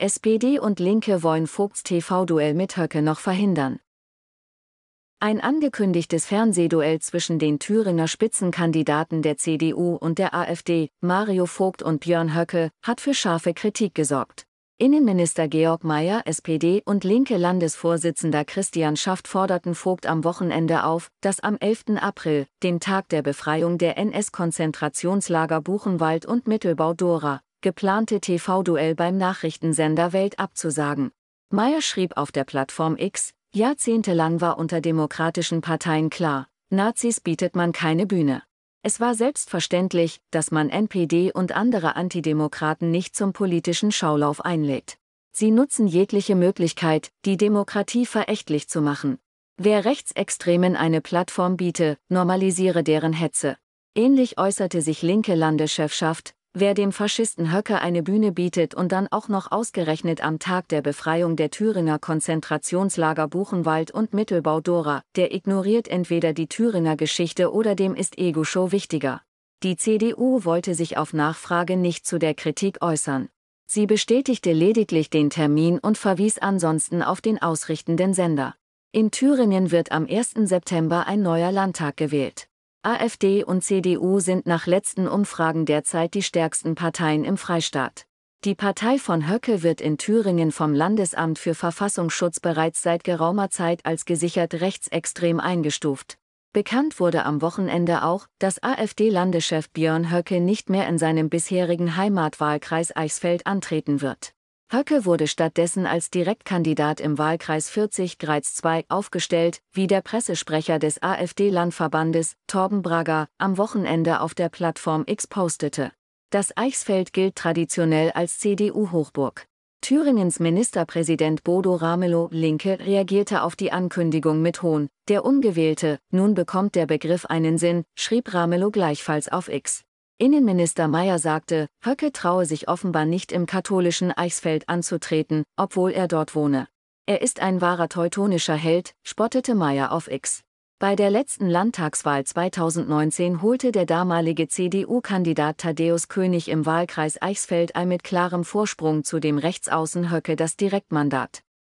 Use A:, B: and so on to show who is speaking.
A: SPD und Linke wollen Vogts TV-Duell mit Höcke noch verhindern. Ein angekündigtes Fernsehduell zwischen den Thüringer Spitzenkandidaten der CDU und der AfD, Mario Vogt und Björn Höcke, hat für scharfe Kritik gesorgt. Innenminister Georg Mayer, SPD und linke Landesvorsitzender Christian Schaft forderten Vogt am Wochenende auf, dass am 11. April, dem Tag der Befreiung der NS-Konzentrationslager Buchenwald und Mittelbau-Dora, geplante TV-Duell beim Nachrichtensender Welt abzusagen. Mayer schrieb auf der Plattform X, Jahrzehntelang war unter demokratischen Parteien klar, Nazis bietet man keine Bühne. Es war selbstverständlich, dass man NPD und andere Antidemokraten nicht zum politischen Schaulauf einlädt. Sie nutzen jegliche Möglichkeit, die Demokratie verächtlich zu machen. Wer Rechtsextremen eine Plattform biete, normalisiere deren Hetze. Ähnlich äußerte sich linke Landeschefschaft, Wer dem Faschisten Höcke eine Bühne bietet und dann auch noch ausgerechnet am Tag der Befreiung der Thüringer Konzentrationslager Buchenwald und Mittelbau Dora, der ignoriert entweder die Thüringer Geschichte oder dem ist Ego-Show wichtiger. Die CDU wollte sich auf Nachfrage nicht zu der Kritik äußern. Sie bestätigte lediglich den Termin und verwies ansonsten auf den ausrichtenden Sender. In Thüringen wird am 1. September ein neuer Landtag gewählt. AfD und CDU sind nach letzten Umfragen derzeit die stärksten Parteien im Freistaat. Die Partei von Höcke wird in Thüringen vom Landesamt für Verfassungsschutz bereits seit geraumer Zeit als gesichert rechtsextrem eingestuft. Bekannt wurde am Wochenende auch, dass AfD-Landeschef Björn Höcke nicht mehr in seinem bisherigen Heimatwahlkreis Eichsfeld antreten wird. Höcke wurde stattdessen als Direktkandidat im Wahlkreis 40 Greiz II aufgestellt, wie der Pressesprecher des AfD-Landverbandes, Torben Brager, am Wochenende auf der Plattform X postete. Das Eichsfeld gilt traditionell als CDU-Hochburg. Thüringens Ministerpräsident Bodo Ramelow, Linke, reagierte auf die Ankündigung mit Hohn. Der Ungewählte, nun bekommt der Begriff einen Sinn, schrieb Ramelow gleichfalls auf X. Innenminister Mayer sagte, Höcke traue sich offenbar nicht im katholischen Eichsfeld anzutreten, obwohl er dort wohne. Er ist ein wahrer teutonischer Held, spottete Mayer auf X. Bei der letzten Landtagswahl 2019 holte der damalige CDU-Kandidat Thaddäus König im Wahlkreis Eichsfeld ein mit klarem Vorsprung zu dem Rechtsaußen Höcke das Direktmandat.